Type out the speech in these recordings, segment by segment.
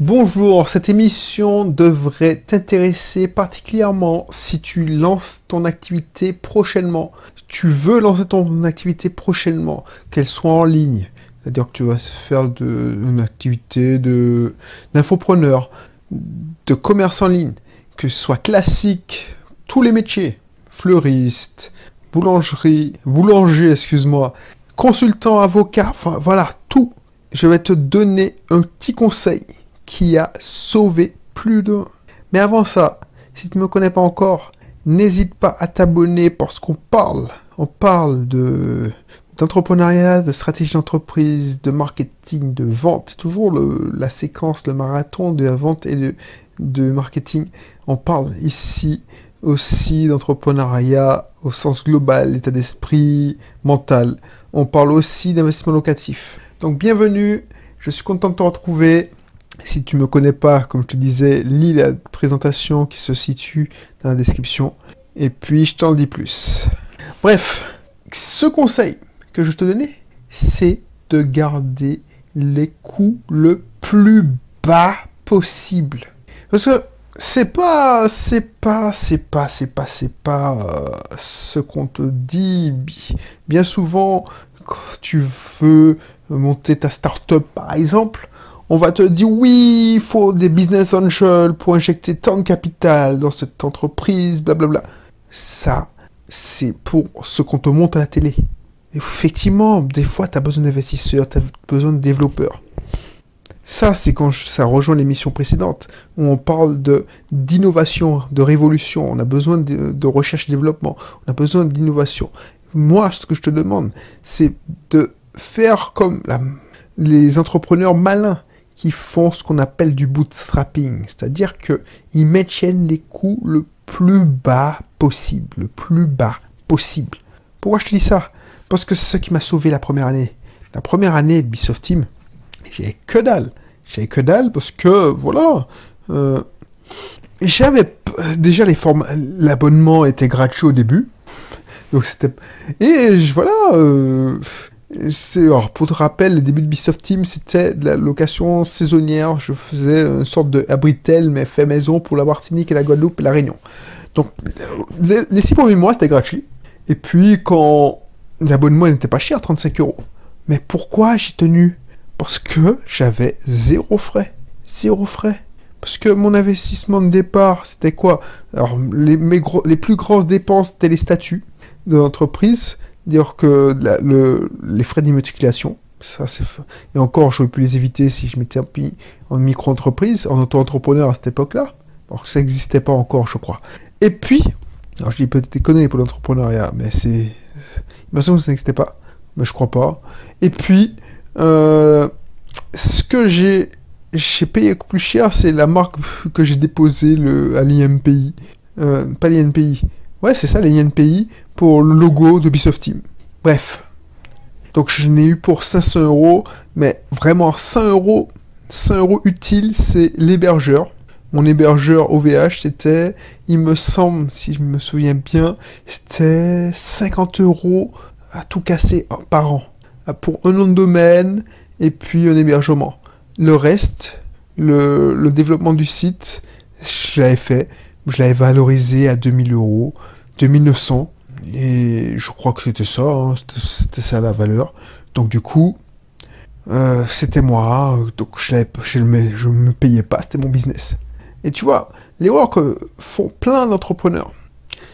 Bonjour, cette émission devrait t'intéresser particulièrement si tu lances ton activité prochainement. Tu veux lancer ton activité prochainement, qu'elle soit en ligne. C'est-à-dire que tu vas faire de, une activité de, d'infopreneur, de commerce en ligne, que ce soit classique, tous les métiers, fleuriste, boulangerie, boulanger, excuse-moi, consultant, avocat, voilà, tout. Je vais te donner un petit conseil qui a sauvé plus d'un. Mais avant ça, si tu ne me connais pas encore, n'hésite pas à t'abonner parce qu'on parle. On parle de d'entrepreneuriat, de stratégie d'entreprise, de marketing, de vente. Toujours la séquence, le marathon de la vente et de, de marketing. On parle ici aussi d'entrepreneuriat au sens global, état d'esprit, mental. On parle aussi d'investissement locatif. Donc bienvenue, je suis content de te retrouver. Si tu ne me connais pas, comme je te disais, lis la présentation qui se situe dans la description. Et puis, je t'en dis plus. Bref, ce conseil que je te donnais, c'est de garder les coûts le plus bas possible. Parce que c'est pas, c'est pas, c'est pas, c'est pas, c'est pas euh, ce qu'on te dit. Bien souvent, quand tu veux monter ta start-up, par exemple, on va te dire oui, il faut des business angels pour injecter tant de capital dans cette entreprise, blablabla. Ça, c'est pour ce qu'on te montre à la télé. Effectivement, des fois, tu as besoin d'investisseurs, tu as besoin de développeurs. Ça, c'est quand ça rejoint l'émission précédente, où on parle de d'innovation, de révolution. On a besoin de, recherche et développement. On a besoin d'innovation. Moi, ce que je te demande, c'est de faire comme les entrepreneurs malins qui font ce qu'on appelle du bootstrapping, c'est-à-dire qu'ils maintiennent les coûts le plus bas possible, le plus bas possible. Pourquoi je te dis ça? Parce que c'est ce qui m'a sauvé la première année. La première année de Ubisoft Team, j'ai que dalle. J'avais que dalle parce que, voilà, euh, j'avais déjà les formes, l'abonnement était gratuit au début. Donc c'était... Et voilà, euh, pour te rappel, le début de Ubisoft Team, c'était de la location saisonnière. Je faisais une sorte de abritel, mais fait maison pour la Martinique et la Guadeloupe et la Réunion. Donc, les, les six premiers mois, c'était gratuit. Et puis, quand l'abonnement n'était pas cher, 35 euros. Mais pourquoi j'ai tenu? Parce que j'avais zéro frais. Zéro frais. Parce que mon investissement de départ, c'était quoi? Alors, les, les plus grosses dépenses, c'était les statuts de l'entreprise dire que le, les frais d'immatriculation, ça c'est et encore j'aurais pu les éviter si je m'étais en micro-entreprise, en auto-entrepreneur à cette époque-là, alors que ça n'existait pas encore, je crois. Et puis, alors je dis peut-être des conneries pour l'entrepreneuriat, mais c'est, il me semble que ça n'existait pas, mais je crois pas. Et puis, euh, ce que j'ai j'ai payé plus cher, c'est la marque que j'ai déposée le, à l'INPI. Euh, pas l'INPI. Ouais, c'est ça, l'INPI pour le logo de Ubisoft Team. Bref. Donc je n'ai eu pour 500 euros, mais vraiment 100 euros, 100 euros utile, c'est l'hébergeur. Mon hébergeur OVH, c'était, il me semble, si je me souviens bien, c'était 50 euros à tout casser par an. Pour un nom de domaine et puis un hébergement. Le reste, le développement du site, je l'avais fait. Je l'avais valorisé à 2000 euros, 2900. Et je crois que c'était ça, hein, c'était ça la valeur. Donc du coup, euh, c'était moi, donc je, je, je me payais pas, c'était mon business. Et tu vois, l'erreur que font plein d'entrepreneurs,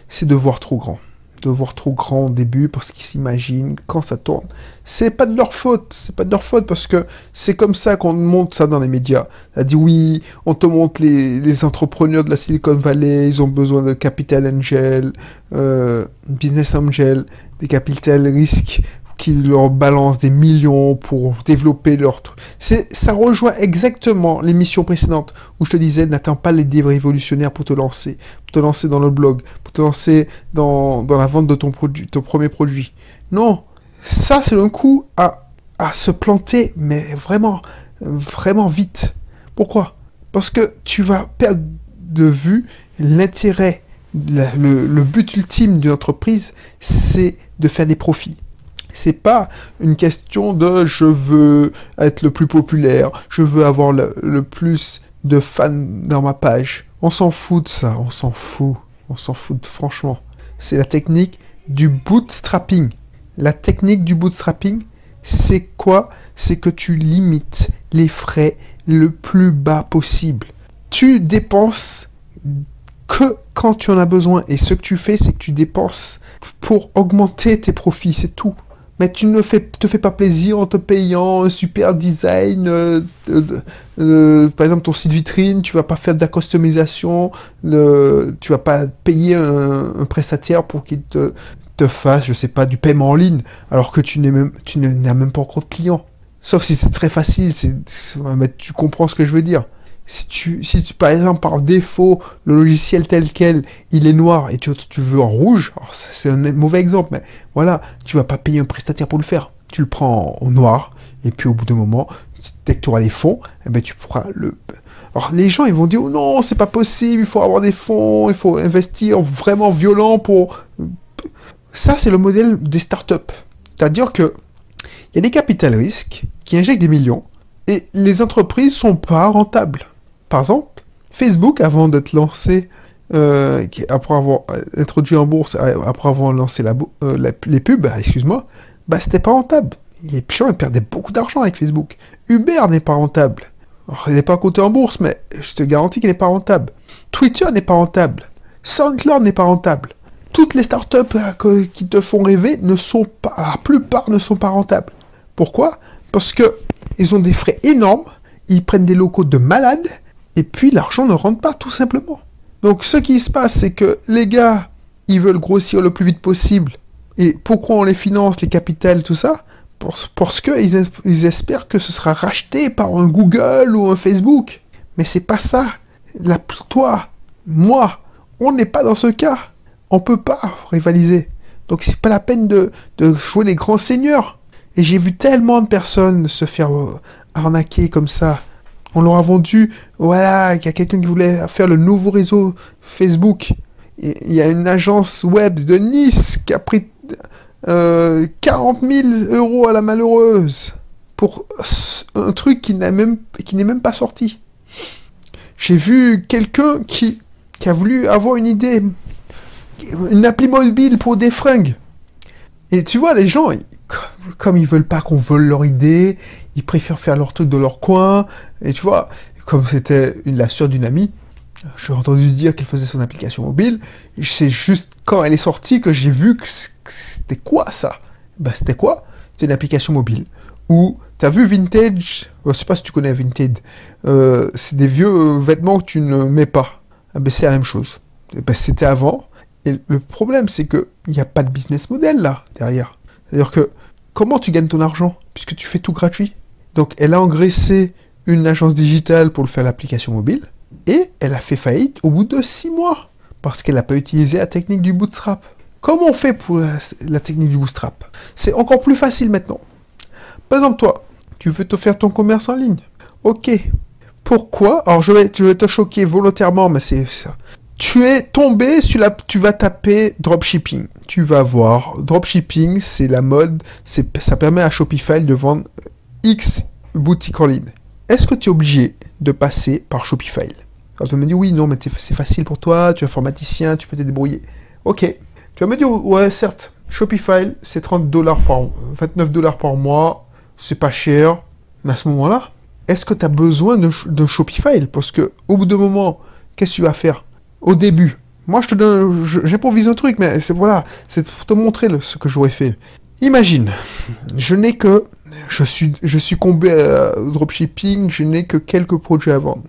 c'est de voir trop grand de voir trop grand au début parce qu'ils s'imaginent quand ça tourne. C'est pas de leur faute, c'est pas de leur faute parce que c'est comme ça qu'on monte ça dans les médias. On dit oui, on te montre les, les, entrepreneurs de la Silicon Valley, ils ont besoin de capital angel, euh, business angel, des capital risques qui leur balancent des millions pour développer leur truc. Ça rejoint exactement l'émission précédente où je te disais, n'attends pas les livres révolutionnaires pour te lancer, pour te lancer dans le blog, pour te lancer dans, dans la vente de ton produit, ton premier produit. Non, ça c'est un coup à, à se planter, mais vraiment, vraiment vite. Pourquoi? Parce que tu vas perdre de vue l'intérêt, le, le but ultime d'une entreprise, c'est de faire des profits C'est pas une question de je veux être le plus populaire, je veux avoir le, plus de fans dans ma page. On s'en fout de ça, on s'en fout. On s'en fout franchement. C'est la technique du bootstrapping. La technique du bootstrapping, c'est quoi? C'est que tu limites les frais le plus bas possible. Tu dépenses que quand tu en as besoin. Et ce que tu fais, c'est que tu dépenses pour augmenter tes profits, c'est tout. Mais tu ne fais, te fais pas plaisir en te payant un super design, euh, par exemple ton site vitrine, tu vas pas faire de la customisation, tu vas pas payer un, prestataire pour qu'il te, fasse, je sais pas, du paiement en ligne, alors que tu n'es même, n'as même pas encore de client. Sauf si c'est très facile, c'est, tu comprends ce que je veux dire si tu, si tu, par exemple, par défaut, le logiciel tel quel, il est noir et tu, veux en rouge, c'est un mauvais exemple, mais voilà, tu vas pas payer un prestataire pour le faire. Tu le prends en, noir, et puis au bout d'un moment, dès que tu auras les fonds, eh ben, tu pourras le... Alors les gens, ils vont dire, oh non, c'est pas possible, il faut avoir des fonds, il faut investir vraiment violent pour... Ça, c'est le modèle des startups. C'est-à-dire que il y a des capital risques qui injectent des millions, et les entreprises sont pas rentables. Par exemple, Facebook, avant d'être lancé, euh, après avoir euh, introduit en bourse, euh, après avoir lancé les pubs, excuse-moi, bah c'était pas rentable. Les gens perdaient beaucoup d'argent avec Facebook. Uber n'est pas rentable. il n'est pas coté en bourse, mais je te garantis qu'il n'est pas rentable. Twitter n'est pas rentable. SoundCloud n'est pas rentable. Toutes les startups qui te font rêver ne sont pas, la plupart ne sont pas rentables. Pourquoi? Parce que ils ont des frais énormes, ils prennent des locaux de malades, et puis l'argent ne rentre pas tout simplement. Donc ce qui se passe, c'est que les gars, ils veulent grossir le plus vite possible. Et pourquoi on les finance, les capitales, tout ça? Parce qu'ils ils espèrent que ce sera racheté par un Google ou un Facebook. Mais c'est pas ça. La, toi, moi, on n'est pas dans ce cas. On peut pas rivaliser. Donc c'est pas la peine de, de jouer les grands seigneurs. Et j'ai vu tellement de personnes se faire euh, arnaquer comme ça on leur a vendu, voilà, qu'il y a quelqu'un qui voulait faire le nouveau réseau Facebook. Il y a une agence web de Nice qui a pris 40 euh, 000 euros à la malheureuse pour un truc qui n'est même, pas sorti. J'ai vu quelqu'un qui, qui a voulu avoir une idée, une appli mobile pour des fringues. Et tu vois, les gens, comme ils veulent pas qu'on vole leur idée, ils préfèrent faire leur truc de leur coin. Et tu vois, comme c'était la soeur d'une amie, j'ai entendu dire qu'elle faisait son application mobile. C'est juste quand elle est sortie que j'ai vu que c'était quoi ça Bah c'était quoi? C'était une application mobile où tu as vu Vintage, je sais pas si tu connais Vintage, euh, c'est des vieux vêtements que tu ne mets pas. Ah ben, c'est la même chose. Ben, c'était avant. Et le problème, c'est qu'il n'y a pas de business model là, derrière. C'est-à-dire que comment tu gagnes ton argent puisque tu fais tout gratuit? Donc elle a engraissé une agence digitale pour le faire l'application mobile et elle a fait faillite au bout de six mois parce qu'elle n'a pas utilisé la technique du bootstrap. Comment on fait pour la, technique du bootstrap? C'est encore plus facile maintenant. Par exemple, toi, tu veux te faire ton commerce en ligne. Ok. Pourquoi? Alors je vais, te choquer volontairement, mais c'est ça. Tu es tombé sur la, tu vas taper dropshipping. Tu vas voir dropshipping, c'est la mode, ça permet à Shopify de vendre X boutiques en ligne. Est-ce que tu es obligé de passer par Shopify? Alors tu vas me dire oui, non, mais c'est facile pour toi, tu es informaticien, tu peux te débrouiller. Ok. Tu vas me dire ouais, certes, Shopify, c'est 30 dollars par 29 dollars par mois, c'est pas cher. Mais à ce moment-là, est-ce que tu as besoin de, Shopify? Parce que au bout d'un moment, qu'est-ce que tu vas faire? Au début, moi je te donne, j'improvise un truc, mais c'est voilà, c'est pour te montrer ce que j'aurais fait. Imagine, je n'ai que je suis, je suis comblé à dropshipping, je n'ai que quelques produits à vendre.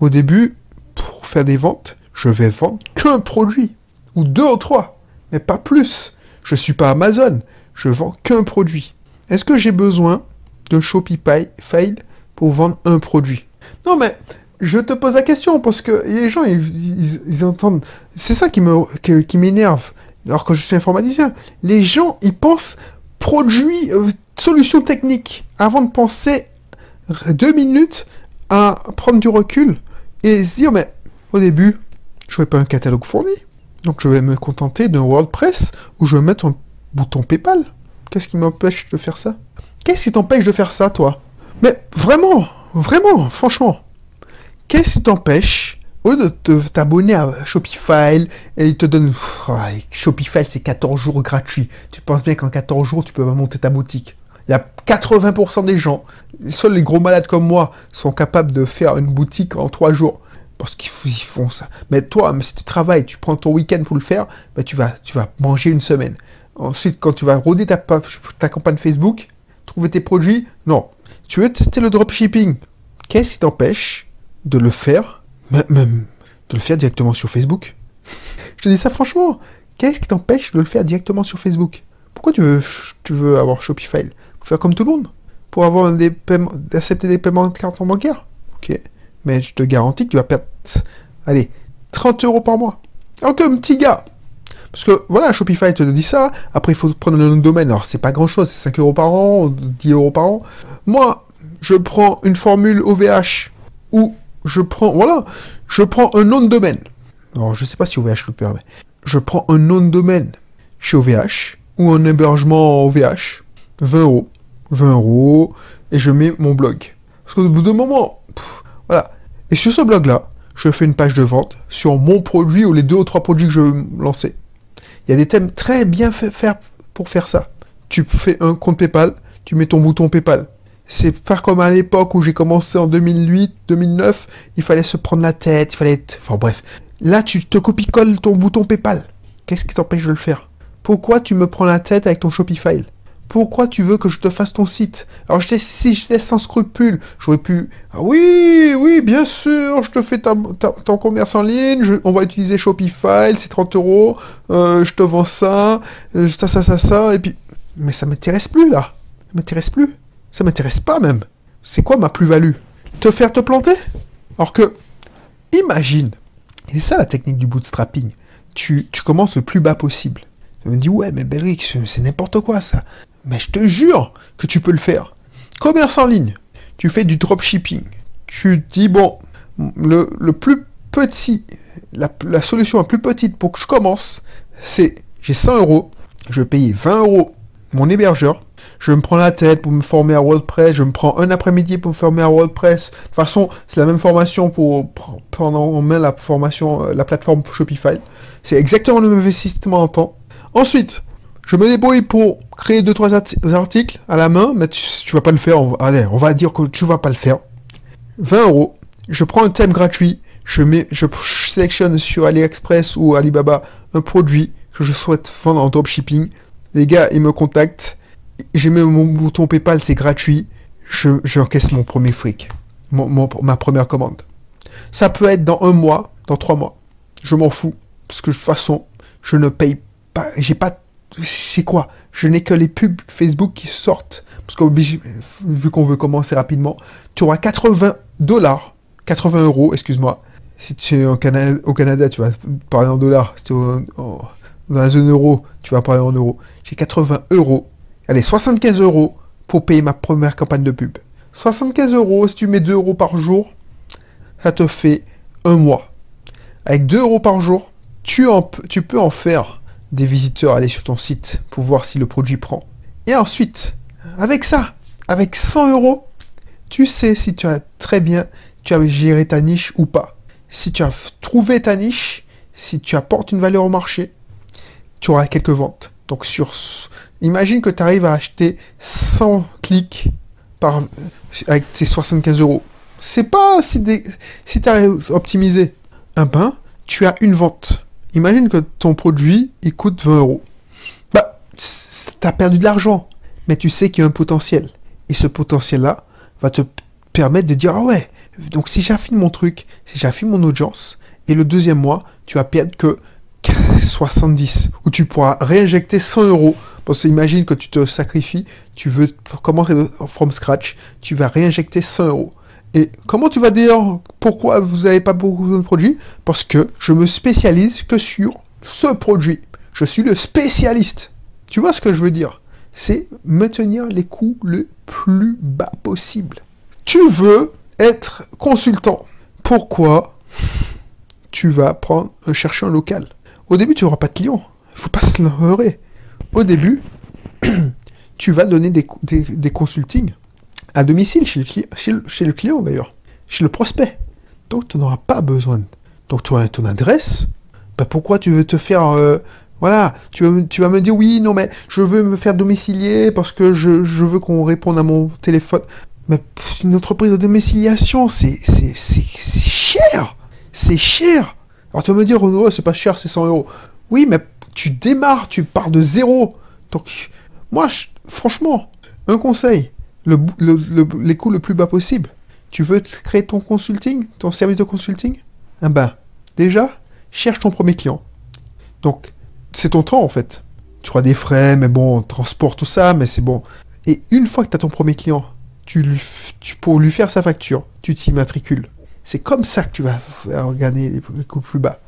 Au début, pour faire des ventes, je vais vendre qu'un produit, ou deux ou trois, mais pas plus. Je suis pas Amazon, je vends qu'un produit. Est-ce que j'ai besoin de Shopify Fail pour vendre un produit? Non, mais je te pose la question parce que les gens, ils, entendent. C'est ça qui me, qui, m'énerve. Alors que je suis informaticien, les gens, ils pensent produit, euh, solution technique, avant de penser deux minutes à prendre du recul et se dire, mais au début, je n'aurai pas un catalogue fourni. Donc je vais me contenter d'un WordPress où je vais mettre un bouton PayPal. Qu'est-ce qui m'empêche de faire ça? Qu'est-ce qui t'empêche de faire ça, toi? Mais vraiment, vraiment, franchement, qu'est-ce qui t'empêche au de t'abonner à Shopify et il te donne Shopify c'est 14 jours gratuits. Tu penses bien qu'en 14 jours tu peux monter ta boutique. Il y a 80% des gens, seuls les gros malades comme moi, sont capables de faire une boutique en 3 jours. Parce qu'ils font ça. Mais toi, si tu travailles, tu prends ton week-end pour le faire, bah, tu, vas, tu vas manger une semaine. Ensuite, quand tu vas roder ta, ta campagne Facebook, trouver tes produits, non. Tu veux tester le dropshipping. Qu'est-ce qui t'empêche de le faire, même de le faire directement sur Facebook Je te dis ça franchement. Qu'est-ce qui t'empêche de le faire directement sur Facebook? Pourquoi tu veux, tu veux avoir Shopify? Pour faire comme tout le monde Pour avoir des paiements, accepter des paiements de carte bancaire Ok. Mais je te garantis que tu vas perdre, allez, 30 euros par mois. Ok, un petit gars. Parce que voilà, Shopify te dit ça. Après, il faut prendre le nom de domaine. Alors, c'est pas grand chose, c'est 5 euros par an, 10 euros par an. Moi, je prends une formule OVH ou je prends, voilà, je prends un nom de domaine. Alors, je sais pas si OVH le permet. Je prends un nom de domaine chez OVH ou un hébergement OVH, 20 euros. 20 euros, et je mets mon blog. Parce qu'au bout d'un moment, voilà. Et sur ce blog-là, je fais une page de vente sur mon produit ou les deux ou trois produits que je veux lancer. Il y a des thèmes très bien faits pour faire ça. Tu fais un compte PayPal, tu mets ton bouton PayPal. C'est pas comme à l'époque où j'ai commencé en 2008, 2009, il fallait se prendre la tête, il fallait être... Enfin bref. Là, tu te copie-colles ton bouton PayPal. Qu'est-ce qui t'empêche de le faire? Pourquoi tu me prends la tête avec ton Shopify? Pourquoi tu veux que je te fasse ton site? Alors je si j'étais sans scrupule, j'aurais pu... Ah oui, oui, bien sûr, je te fais ton commerce en ligne, on va utiliser Shopify, c'est 30 euros, euh, je te vends ça, euh, ça, ça, ça, ça, et puis... Mais ça m'intéresse plus, là. Ça m'intéresse plus. Ça m'intéresse pas, même. C'est quoi ma plus-value? Te faire te planter? Alors que, imagine, c'est ça la technique du bootstrapping, tu, tu commences le plus bas possible. Tu me dis, ouais, mais Belric, c'est n'importe quoi ça. Mais je te jure que tu peux le faire. Commerce en ligne. Tu fais du dropshipping. Tu dis, bon, le, plus petit, la, solution la plus petite pour que je commence, c'est j'ai 100 euros, je paye 20 euros mon hébergeur, je me prends la tête pour me former à WordPress, je me prends un après-midi pour me former à WordPress. De toute façon, c'est la même formation pour pendant on met la formation, euh, la plateforme Shopify. C'est exactement le même investissement en temps. Ensuite, je me débrouille pour créer 2-3 articles à la main, mais tu, tu vas pas le faire. Allez, on va dire que tu vas pas le faire. 20 euros. Je prends un thème gratuit. Je, mets, je sélectionne sur AliExpress ou Alibaba un produit que je souhaite vendre en dropshipping. Les gars, ils me contactent. J'ai mis mon bouton PayPal, c'est gratuit. Je, j'encaisse mon premier fric. ma première commande. Ça peut être dans un mois, dans trois mois. Je m'en fous. Parce que de toute façon, je ne paye pas. J'ai pas c'est quoi? Je n'ai que les pubs Facebook qui sortent. Parce que vu qu'on veut commencer rapidement, tu auras 80 dollars, 80 euros, excuse-moi. Si tu es au Canada, tu vas parler en dollars. Si tu es dans la zone euro, tu vas parler en euros. J'ai 80 euros. Allez, 75 euros pour payer ma première campagne de pub. 75 euros, si tu mets 2 euros par jour, ça te fait un mois. Avec 2 euros par jour, tu, peux en faire des visiteurs aller sur ton site pour voir si le produit prend. Et ensuite, avec ça, avec 100 euros, tu sais si tu as très bien, tu as géré ta niche ou pas. Si tu as trouvé ta niche, si tu apportes une valeur au marché, tu auras quelques ventes. Donc sur, imagine que tu arrives à acheter 100 clics avec tes 75 euros. C'est pas si, si tu as optimisé. Un ben, tu as une vente. Imagine que ton produit, coûte 20 euros. Bah, t'as perdu de l'argent, mais tu sais qu'il y a un potentiel. Et ce potentiel-là va te permettre de dire, ah ouais, donc si j'affine mon truc, si j'affine mon audience, et le deuxième mois, tu vas perdre que 70, ou tu pourras réinjecter 100 euros. Parce que imagine que tu te sacrifies, tu veux commencer from scratch, tu vas réinjecter 100 euros. Et comment tu vas dire pourquoi vous n'avez pas beaucoup de produits? Parce que je me spécialise que sur ce produit. Je suis le spécialiste. Tu vois ce que je veux dire? C'est maintenir les coûts le plus bas possible. Tu veux être consultant. Pourquoi tu vas prendre un local? Au début, tu n'auras pas de clients. Il faut pas se leurrer. Au début, tu vas donner des, des, consultings à domicile chez le, chez le, chez le client d'ailleurs, chez le prospect. Donc tu n'auras pas besoin. Donc tu as ton adresse. Bah, pourquoi tu veux te faire... euh, voilà, tu vas, tu vas me dire oui, non mais je veux me faire domicilier parce que je, je veux qu'on réponde à mon téléphone. Mais une entreprise de domiciliation, c'est cher. C'est cher. Alors tu vas me dire, oh, c'est pas cher, c'est 100 euros. Oui, mais tu démarres, tu pars de zéro. Donc, moi, franchement, un conseil, les coûts le plus bas possible. Tu veux créer ton consulting, ton service de consulting? Ah ben, déjà, cherche ton premier client. Donc, c'est ton temps en fait. Tu auras des frais, mais bon, transport, tout ça, mais c'est bon. Et une fois que tu as ton premier client, tu lui, pour lui faire sa facture, tu t'y matricules. C'est comme ça que tu vas les les coûts plus bas.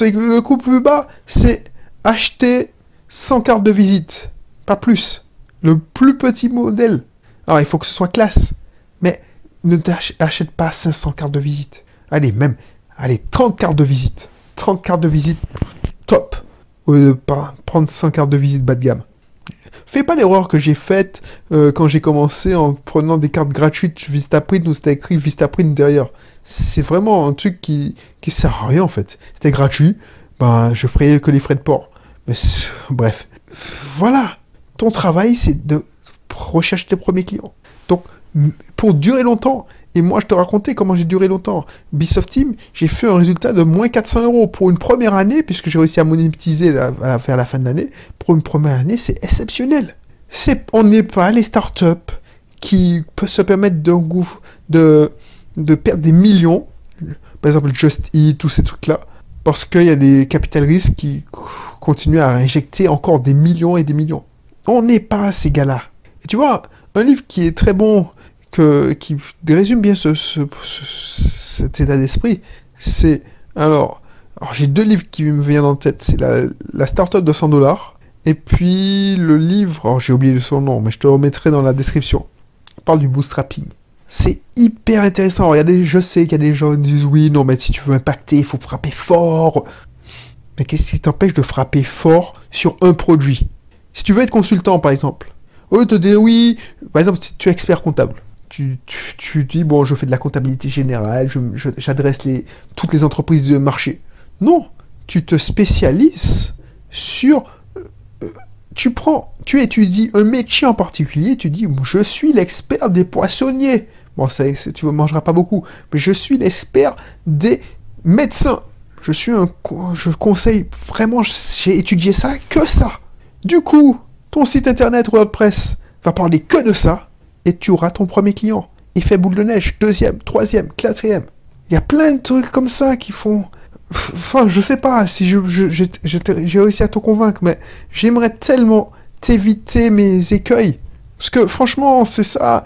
Le coût plus bas, c'est acheter 100 cartes de visite, pas plus. Le plus petit modèle. Alors, il faut que ce soit classe, mais ne t'ach- achète pas 500 cartes de visite. Allez, même, allez, 30 cartes de visite. 30 cartes de visite, top. Prendre 100 cartes de visite bas de gamme. Fais pas l'erreur que j'ai faite euh, quand j'ai commencé en prenant des cartes gratuites Vistaprint où c'était écrit Vistaprint derrière. C'est vraiment un truc qui, qui sert à rien en fait. C'était gratuit, ben je ferais que les frais de port. Bref. Voilà. Ton travail c'est de rechercher tes premiers clients. Donc pour durer longtemps, et moi je te racontais comment j'ai duré longtemps. Ubisoft Team, j'ai fait un résultat de moins 400 euros pour une première année, puisque j'ai réussi à monétiser à, vers la fin de l'année. Pour une première année, c'est exceptionnel. C'est, on n'est pas les startups qui peuvent se permettre de, de perdre des millions, par exemple Just Eat, tous ces trucs-là, parce qu'il y a des capital risques qui c- continuent à injecter encore des millions et des millions. On n'est pas ces gars-là. Et tu vois, un livre qui est très bon, qui résume bien ce, ce- ce- cet état d'esprit, c'est... Alors, j'ai deux livres qui me viennent en tête. C'est la, la Startup de 100 dollars. Et puis le livre, alors j'ai oublié son nom, mais je te le remettrai dans la description. Parle du bootstrapping. C'est hyper intéressant. Regardez, je sais qu'il y a des gens qui disent oui, non, mais si tu veux impacter, il faut frapper fort. Mais qu'est-ce qui t'empêche de frapper fort sur un produit? Si tu veux être consultant, par exemple, au lieu de te dire oui, par exemple, tu es expert comptable, tu, dis bon, je fais de la comptabilité générale, j'adresse les, toutes les entreprises de marché. Non, tu te spécialises sur. euh, tu prends, tu étudies un métier en particulier, tu dis je suis l'expert des poissonniers. Bon, ça, tu ne mangeras pas beaucoup, mais je suis l'expert des médecins. Je suis un, je conseille vraiment, j'ai étudié ça, que ça. Du coup, ton site internet WordPress va parler que de ça, et tu auras ton premier client. Effet boule de neige, deuxième, troisième, quatrième. Il y a plein de trucs comme ça qui font. Enfin, je sais pas si je, je- j'ai réussi à te convaincre, mais j'aimerais tellement t'éviter mes écueils. Parce que franchement, c'est ça.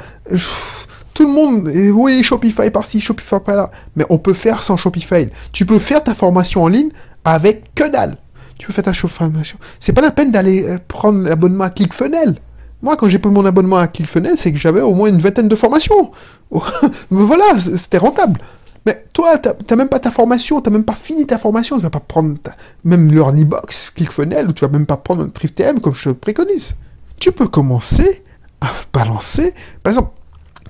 Tout le monde, oui, Shopify par-ci, Shopify par-là. Mais on peut faire sans Shopify. Tu peux faire ta formation en ligne avec que dalle. Tu peux faire ta formation. C'est pas la peine d'aller euh, prendre l'abonnement à ClickFunnels. Moi, quand j'ai pris mon abonnement à ClickFunnels, c'est que j'avais au moins une vingtaine de formations. voilà, c'était rentable. Mais toi, t'as même pas ta formation, t'as même pas fini ta formation, tu vas pas prendre même leur box ClickFunnels, ou tu vas même pas prendre un TriftTM comme je te préconise. Tu peux commencer à balancer, par exemple,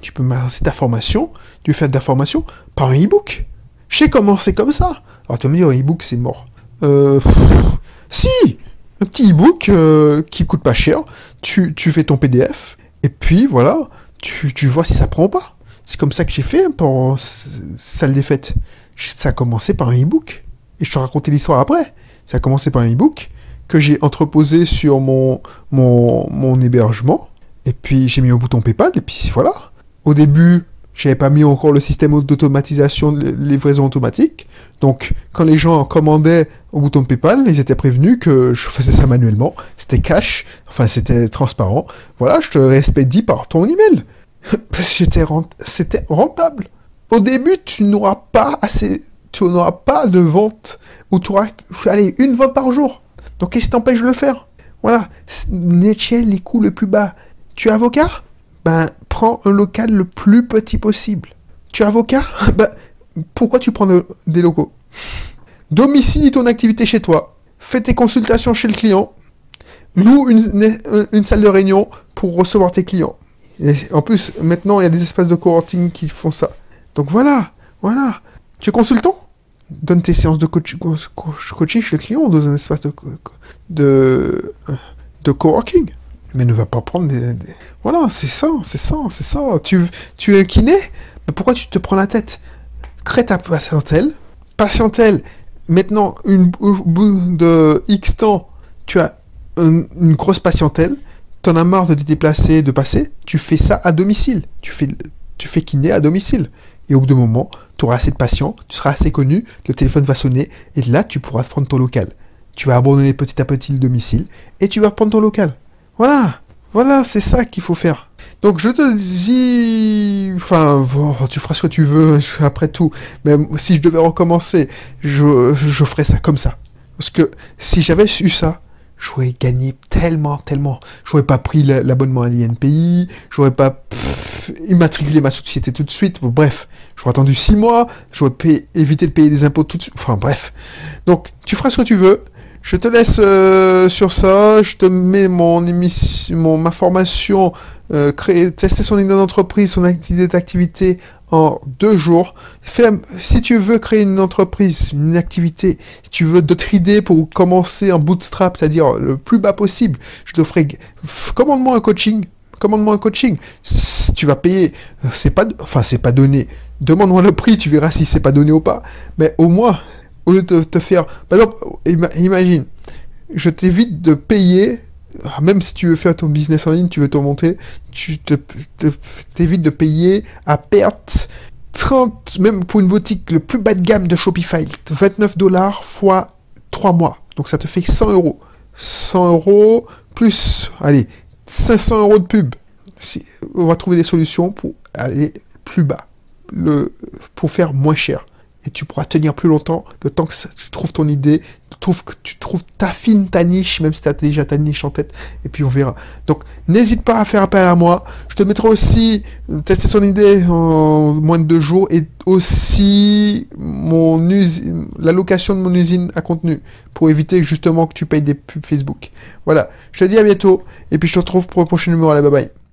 tu peux balancer ta formation, tu fais de la formation par un e-book. J'ai commencé comme ça. Alors tu vas me dire, un e-book c'est mort. Euh, si, un petit e-book euh, qui coûte pas cher, tu, tu fais ton PDF, et puis voilà, tu, tu vois si ça prend ou pas. C'est comme ça que j'ai fait pour s- salle des fêtes. Ça a commencé par un e-book. Et je te racontais l'histoire après. Ça a commencé par un e-book que j'ai entreposé sur mon, mon, mon hébergement. Et puis j'ai mis un bouton PayPal, et puis voilà. Au début, j'avais pas mis encore le système d'automatisation de livraison automatique. Donc, quand les gens commandaient au bouton PayPal, ils étaient prévenus que je faisais ça manuellement. C'était cash, enfin c'était transparent. Voilà, je te respecte par ton email. C'était rentable. Au début, tu n'auras pas assez, tu n'auras pas de vente ou tu auras, allez, une vente par jour. Donc, qu'est-ce qui t'empêche de le faire? Voilà, Nietzsche, les coûts le plus bas. Tu es avocat? Ben, prends un local le plus petit possible. Tu es avocat Ben, pourquoi tu prends de- des locaux? Domicile ton activité chez toi. Fais tes consultations chez le client. Loue une, salle de réunion pour recevoir tes clients. En plus, maintenant, il y a des espaces de coworking qui font ça. Donc voilà, voilà. Tu es consultant? Donne tes séances de coach, coaching chez le client dans un espace de, de coworking. Mais ne va pas prendre des... Voilà, c'est ça, c'est ça, c'est ça. Tu, tu es kiné Mais pourquoi tu te prends la tête? Crée ta patientèle. Patientèle, maintenant, une, bout de X temps, tu as une, grosse patientèle t'en as marre de te déplacer, de passer, tu fais ça à domicile. Tu fais, tu fais kiné à domicile. Et au bout d'un moment, tu auras assez de patients, tu seras assez connu, le téléphone va sonner, et là, tu pourras prendre ton local. Tu vas abandonner petit à petit le domicile, et tu vas prendre ton local. Voilà, voilà, c'est ça qu'il faut faire. Donc je te dis, enfin, tu feras ce que tu veux après tout. Mais si je devais recommencer, je, je ferais ça comme ça. Parce que si j'avais su ça, j'aurais gagné tellement, tellement. J'aurais pas pris l'abonnement à l'INPI, j'aurais pas immatriculé ma société tout de suite. bref, j'aurais attendu six mois, j'aurais évité de payer des impôts tout de suite. Enfin bref. Donc, tu feras ce que tu veux. Je te laisse euh, sur ça. Je te mets mon émission, ma formation, euh, créer, tester son idée d'entreprise, son idée d'activité en deux jours. Si tu veux créer une entreprise, une activité, si tu veux d'autres idées pour commencer en bootstrap, c'est-à-dire le plus bas possible, je te ferai, commande-moi un coaching, commande-moi un coaching. Tu vas payer, c'est pas, enfin, c'est pas donné. Demande-moi le prix, tu verras si c'est pas donné ou pas. Mais au moins, au lieu de te faire, par imagine, je t'évite de payer, même si tu veux faire ton business en ligne, tu veux te monter, tu t'évites de payer à perte 30, même pour une boutique le plus bas de gamme de Shopify, 29 dollars fois 3 mois. Donc ça te fait 100 euros. 100 euros plus, allez, 500 euros de pub. on va trouver des solutions pour aller plus bas, le, pour faire moins cher et tu pourras tenir plus longtemps le temps que tu trouves ton idée, tu trouves, que tu trouves ta fine, ta niche, même si tu as déjà ta niche en tête, et puis on verra. Donc n'hésite pas à faire appel à moi. Je te mettrai aussi euh, tester son idée en moins de deux jours et aussi mon usine, la location de mon usine à contenu pour éviter justement que tu payes des pubs Facebook. Voilà, je te dis à bientôt et puis je te retrouve pour le prochain numéro. Allez, bye bye.